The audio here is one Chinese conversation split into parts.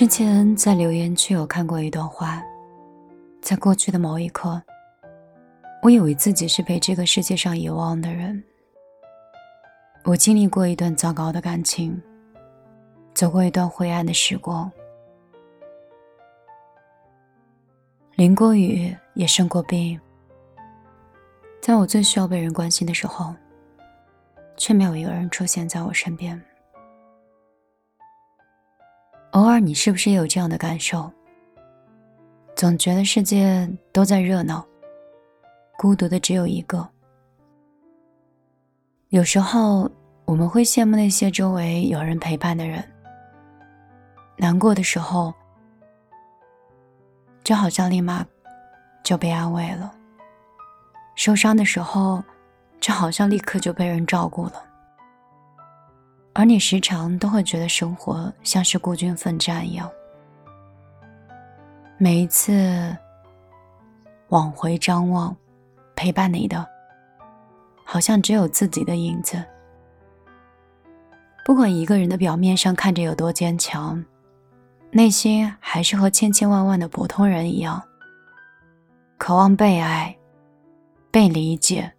之前在留言区有看过一段话，在过去的某一刻，我以为自己是被这个世界上遗忘的人。我经历过一段糟糕的感情，走过一段灰暗的时光，淋过雨也生过病。在我最需要被人关心的时候，却没有一个人出现在我身边。偶尔，你是不是也有这样的感受？总觉得世界都在热闹，孤独的只有一个。有时候，我们会羡慕那些周围有人陪伴的人。难过的时候，就好像立马就被安慰了。受伤的时候，就好像立刻就被人照顾了。而你时常都会觉得生活像是孤军奋战一样，每一次往回张望，陪伴你的，好像只有自己的影子。不管一个人的表面上看着有多坚强，内心还是和千千万万的普通人一样，渴望被爱。被理解，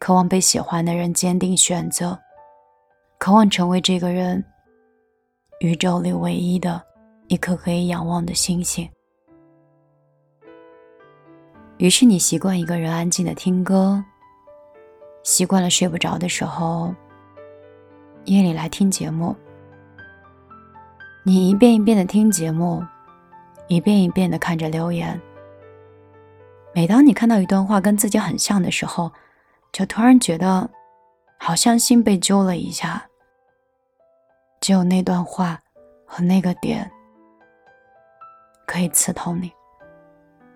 渴望被喜欢的人坚定选择，渴望成为这个人宇宙里唯一的一颗可以仰望的星星。于是你习惯一个人安静的听歌，习惯了睡不着的时候夜里来听节目。你一遍一遍的听节目，一遍一遍的看着留言。每当你看到一段话跟自己很像的时候，就突然觉得好像心被揪了一下。只有那段话和那个点可以刺痛你，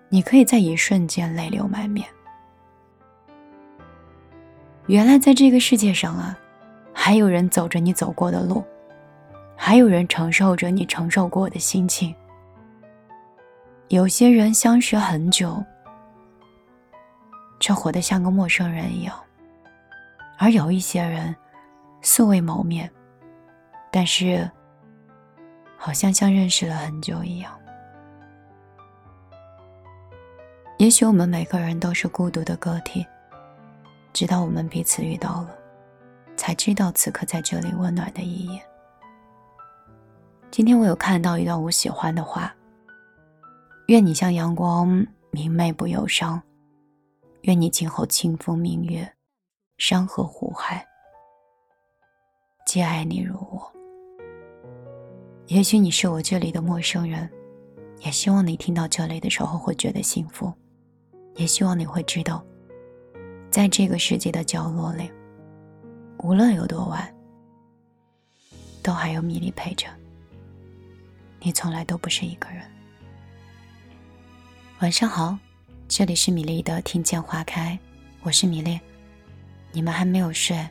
你可以在一瞬间泪流满面。原来在这个世界上啊，还有人走着你走过的路，还有人承受着你承受过的心情。有些人相识很久。却活得像个陌生人一样，而有一些人素未谋面，但是好像像认识了很久一样。也许我们每个人都是孤独的个体，直到我们彼此遇到了，才知道此刻在这里温暖的意义。今天我有看到一段我喜欢的话：愿你像阳光明媚不忧伤。愿你今后清风明月，山河湖海，皆爱你如我。也许你是我这里的陌生人，也希望你听到这里的时候会觉得幸福，也希望你会知道，在这个世界的角落里，无论有多晚，都还有米粒陪着你，从来都不是一个人。晚上好。这里是米粒的听见花开，我是米粒。你们还没有睡，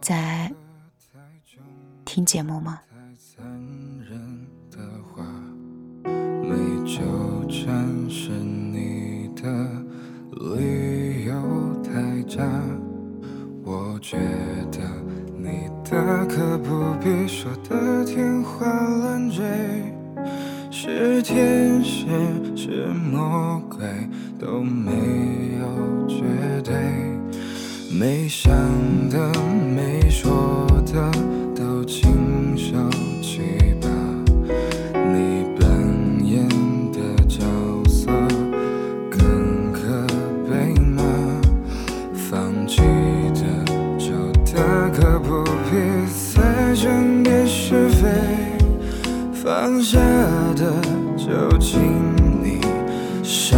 在听节目吗？太残忍的话没纠缠是你的理由太假，我觉得你大可不必说的天花乱坠。是天使是魔鬼都没放下。的就请你烧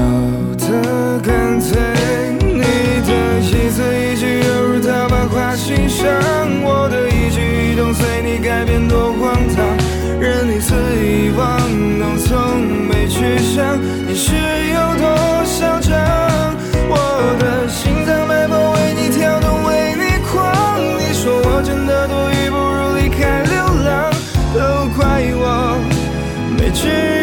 得干脆，你的一字一句犹如刀疤划心上，我的一举一动随你改变多荒唐，任你肆意妄动，从没去想你是去。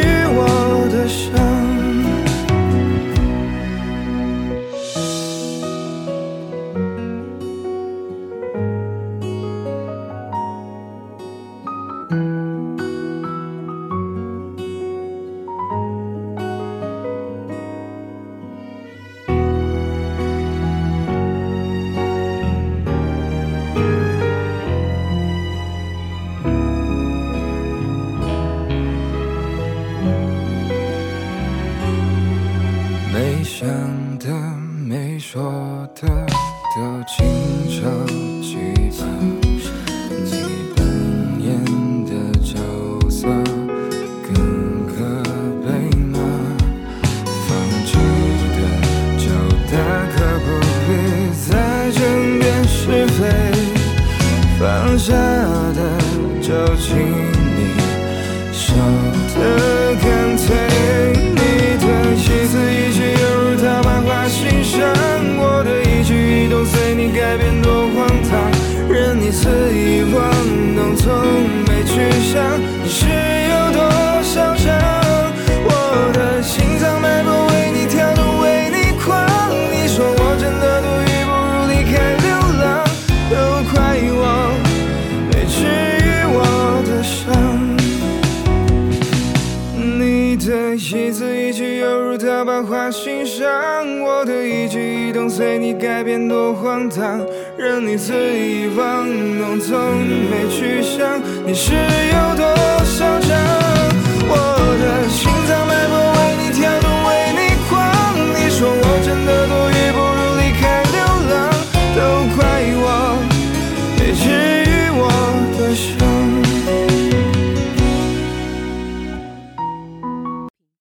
想的没说的都请收记吧你扮演的角色更可悲吗放弃的就大可不必再争辩是非放下的就请花心上我的一举一动随你改变多荒唐任你肆意玩弄从没去想。你是有多嚣张我的心脏脉搏